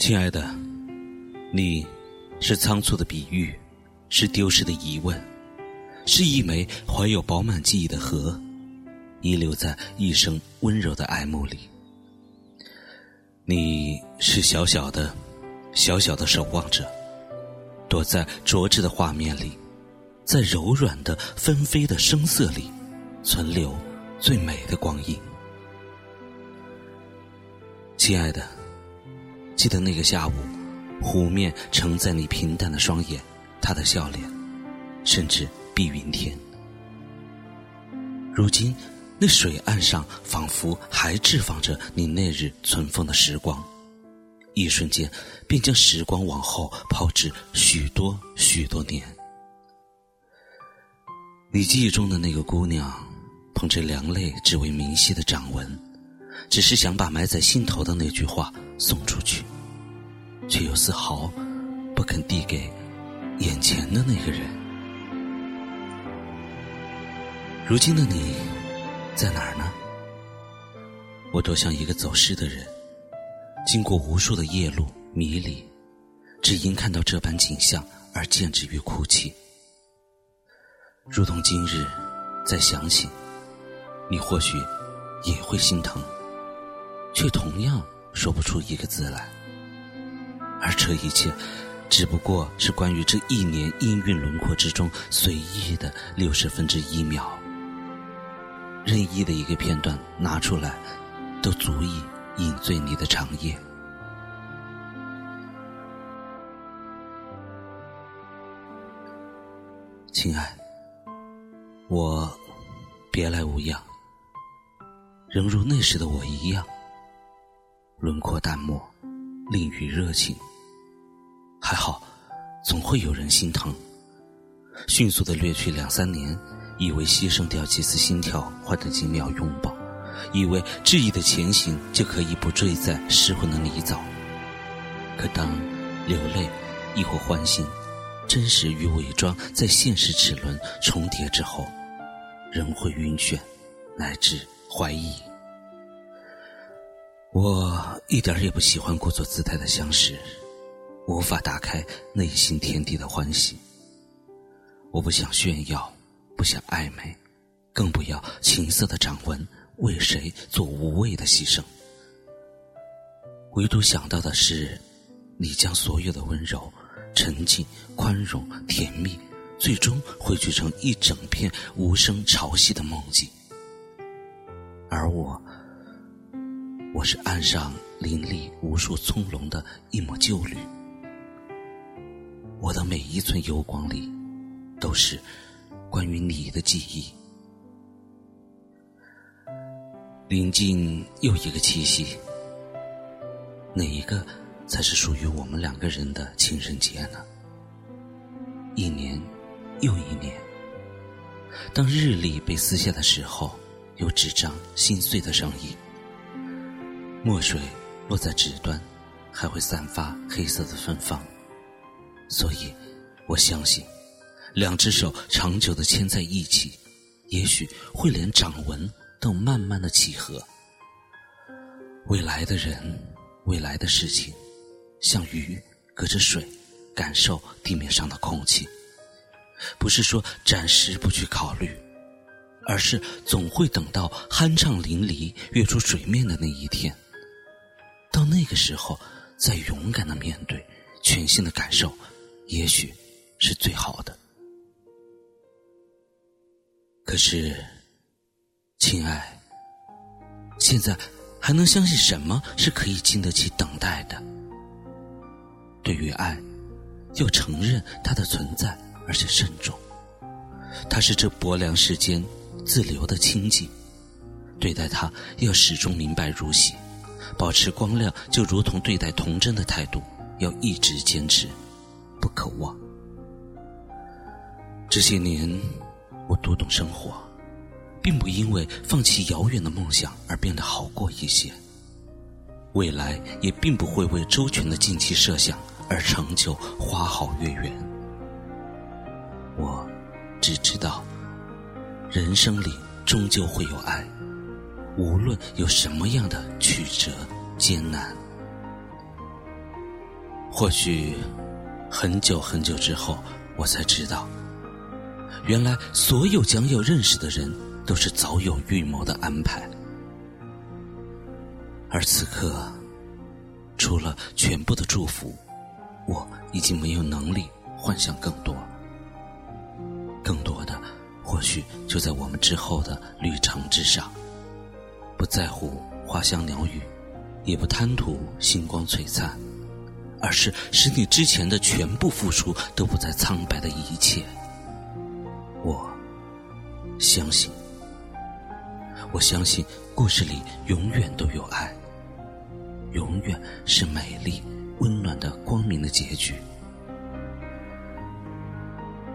亲爱的，你是仓促的比喻，是丢失的疑问，是一枚怀有饱满记忆的核，遗留在一生温柔的爱慕里。你是小小的、小小的守望者，躲在拙质的画面里，在柔软的纷飞的声色里，存留最美的光阴。亲爱的。记得那个下午，湖面承载你平淡的双眼，他的笑脸，甚至碧云天。如今，那水岸上仿佛还置放着你那日存放的时光，一瞬间便将时光往后抛掷许多许多年。你记忆中的那个姑娘，捧着两泪只为明晰的掌纹，只是想把埋在心头的那句话送出去。却又丝毫不肯递给眼前的那个人。如今的你在哪儿呢？我多像一个走失的人，经过无数的夜路迷离，只因看到这般景象而见之于哭泣。如同今日再想起，你或许也会心疼，却同样说不出一个字来。而这一切，只不过是关于这一年音韵轮廓之中随意的六十分之一秒，任意的一个片段拿出来，都足以饮醉你的长夜。亲爱，我别来无恙，仍如那时的我一样，轮廓淡漠，吝于热情。还好，总会有人心疼。迅速的掠去两三年，以为牺牲掉几次心跳换得几秒拥抱，以为质疑的前行就可以不坠在失魂的泥沼。可当流泪亦或欢欣，真实与伪装在现实齿轮重叠之后，仍会晕眩，乃至怀疑。我一点也不喜欢故作姿态的相识。无法打开内心天地的欢喜。我不想炫耀，不想暧昧，更不要情色的掌纹为谁做无谓的牺牲。唯独想到的是，你将所有的温柔、沉静、宽容、甜蜜，最终汇聚成一整片无声潮汐的梦境。而我，我是岸上林立无数葱茏的一抹旧绿。我的每一寸幽光里，都是关于你的记忆。临近又一个七夕，哪一个才是属于我们两个人的情人节呢？一年又一年，当日历被撕下的时候，有纸张心碎的声音。墨水落在纸端，还会散发黑色的芬芳。所以，我相信，两只手长久的牵在一起，也许会连掌纹都慢慢的契合。未来的人，未来的事情，像鱼隔着水，感受地面上的空气。不是说暂时不去考虑，而是总会等到酣畅淋漓跃出水面的那一天。到那个时候，再勇敢的面对全新的感受。也许是最好的，可是，亲爱，现在还能相信什么是可以经得起等待的？对于爱，要承认它的存在，而且慎重。它是这薄凉世间自留的清净，对待它要始终明白如洗，保持光亮，就如同对待童真的态度，要一直坚持。不可忘。这些年，我读懂生活，并不因为放弃遥远的梦想而变得好过一些。未来也并不会为周全的近期设想而成就花好月圆。我只知道，人生里终究会有爱，无论有什么样的曲折艰难。或许很久很久之后，我才知道，原来所有将要认识的人，都是早有预谋的安排。而此刻，除了全部的祝福，我已经没有能力幻想更多。更多的，或许就在我们之后的旅程之上。不在乎花香鸟语，也不贪图星光璀璨，而是使你之前的全部付出都不再苍白的一切。我相信，我相信故事里永远都有爱，永远是美丽、温暖的、光明的结局。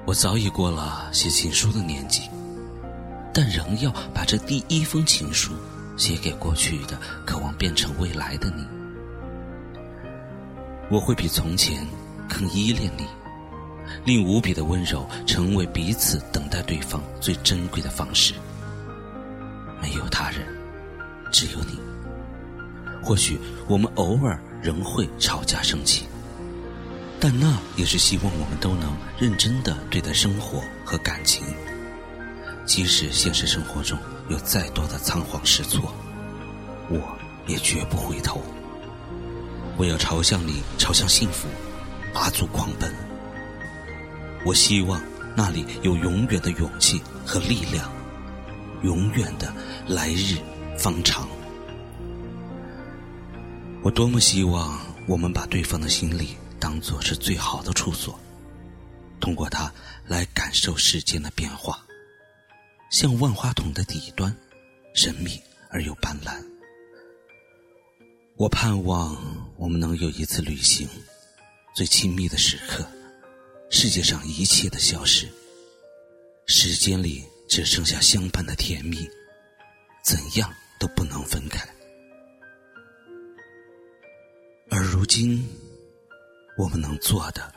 我早已过了写情书的年纪，但仍要把这第一封情书。写给过去的，渴望变成未来的你。我会比从前更依恋你，令无比的温柔成为彼此等待对方最珍贵的方式。没有他人，只有你。或许我们偶尔仍会吵架生气，但那也是希望我们都能认真的对待生活和感情。即使现实生活中有再多的仓皇失措，我也绝不回头。我要朝向你，朝向幸福，拔足狂奔。我希望那里有永远的勇气和力量，永远的来日方长。我多么希望我们把对方的心里当做是最好的处所，通过它来感受世间的变化。像万花筒的底端，神秘而又斑斓。我盼望我们能有一次旅行，最亲密的时刻，世界上一切的消失，时间里只剩下相伴的甜蜜，怎样都不能分开。而如今，我们能做的，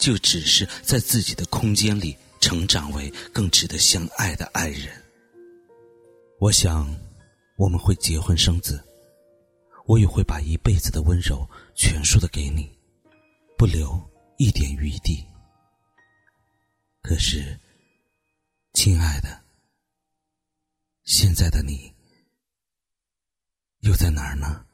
就只是在自己的空间里。成长为更值得相爱的爱人。我想，我们会结婚生子，我也会把一辈子的温柔全数的给你，不留一点余地。可是，亲爱的，现在的你又在哪儿呢？